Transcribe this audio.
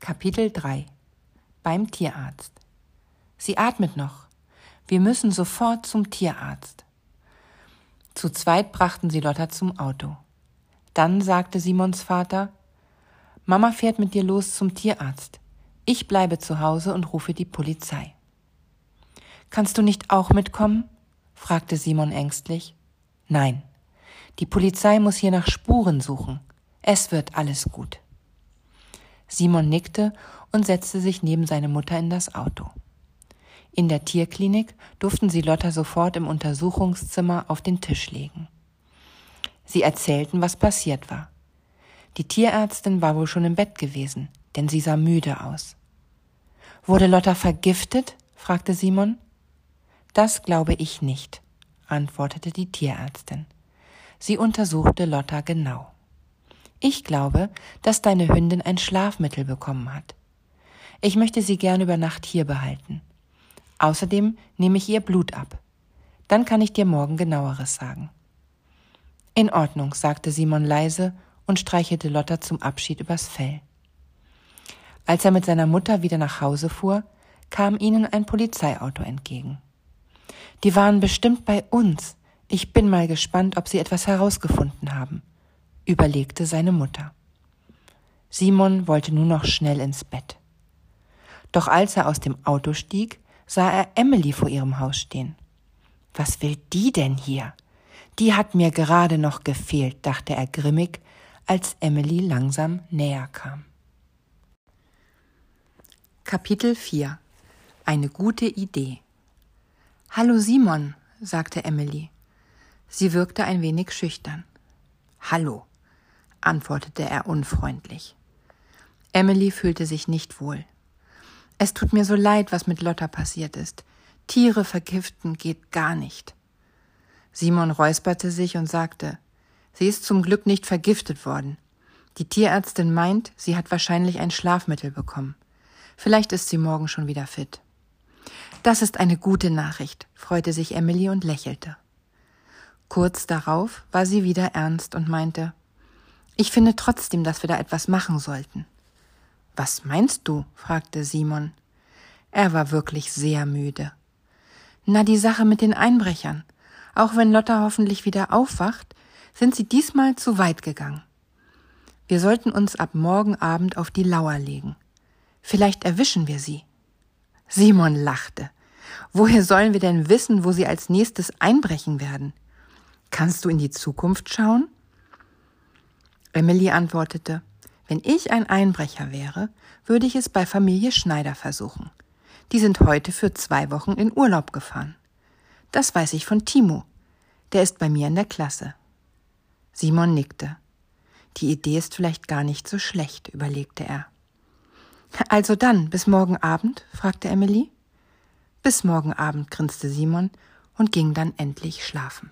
Kapitel 3 Beim Tierarzt Sie atmet noch. Wir müssen sofort zum Tierarzt. Zu zweit brachten sie Lotta zum Auto. Dann sagte Simons Vater Mama fährt mit dir los zum Tierarzt. Ich bleibe zu Hause und rufe die Polizei. Kannst du nicht auch mitkommen? fragte Simon ängstlich. Nein. Die Polizei muss hier nach Spuren suchen. Es wird alles gut. Simon nickte und setzte sich neben seine Mutter in das Auto. In der Tierklinik durften sie Lotta sofort im Untersuchungszimmer auf den Tisch legen. Sie erzählten, was passiert war. Die Tierärztin war wohl schon im Bett gewesen, denn sie sah müde aus. Wurde Lotta vergiftet? fragte Simon. Das glaube ich nicht, antwortete die Tierärztin. Sie untersuchte Lotta genau. Ich glaube, dass deine Hündin ein Schlafmittel bekommen hat. Ich möchte sie gern über Nacht hier behalten. Außerdem nehme ich ihr Blut ab. Dann kann ich dir morgen genaueres sagen. In Ordnung, sagte Simon leise und streichelte Lotta zum Abschied übers Fell. Als er mit seiner Mutter wieder nach Hause fuhr, kam ihnen ein Polizeiauto entgegen. Die waren bestimmt bei uns. Ich bin mal gespannt, ob sie etwas herausgefunden haben, überlegte seine Mutter. Simon wollte nur noch schnell ins Bett. Doch als er aus dem Auto stieg, sah er Emily vor ihrem Haus stehen. Was will die denn hier? Die hat mir gerade noch gefehlt, dachte er grimmig, als Emily langsam näher kam. Kapitel 4 Eine gute Idee Hallo Simon, sagte Emily. Sie wirkte ein wenig schüchtern. Hallo, antwortete er unfreundlich. Emily fühlte sich nicht wohl. Es tut mir so leid, was mit Lotta passiert ist. Tiere vergiften geht gar nicht. Simon räusperte sich und sagte, sie ist zum Glück nicht vergiftet worden. Die Tierärztin meint, sie hat wahrscheinlich ein Schlafmittel bekommen. Vielleicht ist sie morgen schon wieder fit. Das ist eine gute Nachricht, freute sich Emily und lächelte. Kurz darauf war sie wieder ernst und meinte, ich finde trotzdem, dass wir da etwas machen sollten. Was meinst du? fragte Simon. Er war wirklich sehr müde. Na, die Sache mit den Einbrechern. Auch wenn Lotta hoffentlich wieder aufwacht, sind sie diesmal zu weit gegangen. Wir sollten uns ab morgen Abend auf die Lauer legen. Vielleicht erwischen wir sie. Simon lachte. Woher sollen wir denn wissen, wo sie als nächstes einbrechen werden? Kannst du in die Zukunft schauen? Emily antwortete, wenn ich ein Einbrecher wäre, würde ich es bei Familie Schneider versuchen. Die sind heute für zwei Wochen in Urlaub gefahren. Das weiß ich von Timo. Der ist bei mir in der Klasse. Simon nickte. Die Idee ist vielleicht gar nicht so schlecht, überlegte er. Also dann, bis morgen Abend? fragte Emily. Bis morgen Abend, grinste Simon und ging dann endlich schlafen.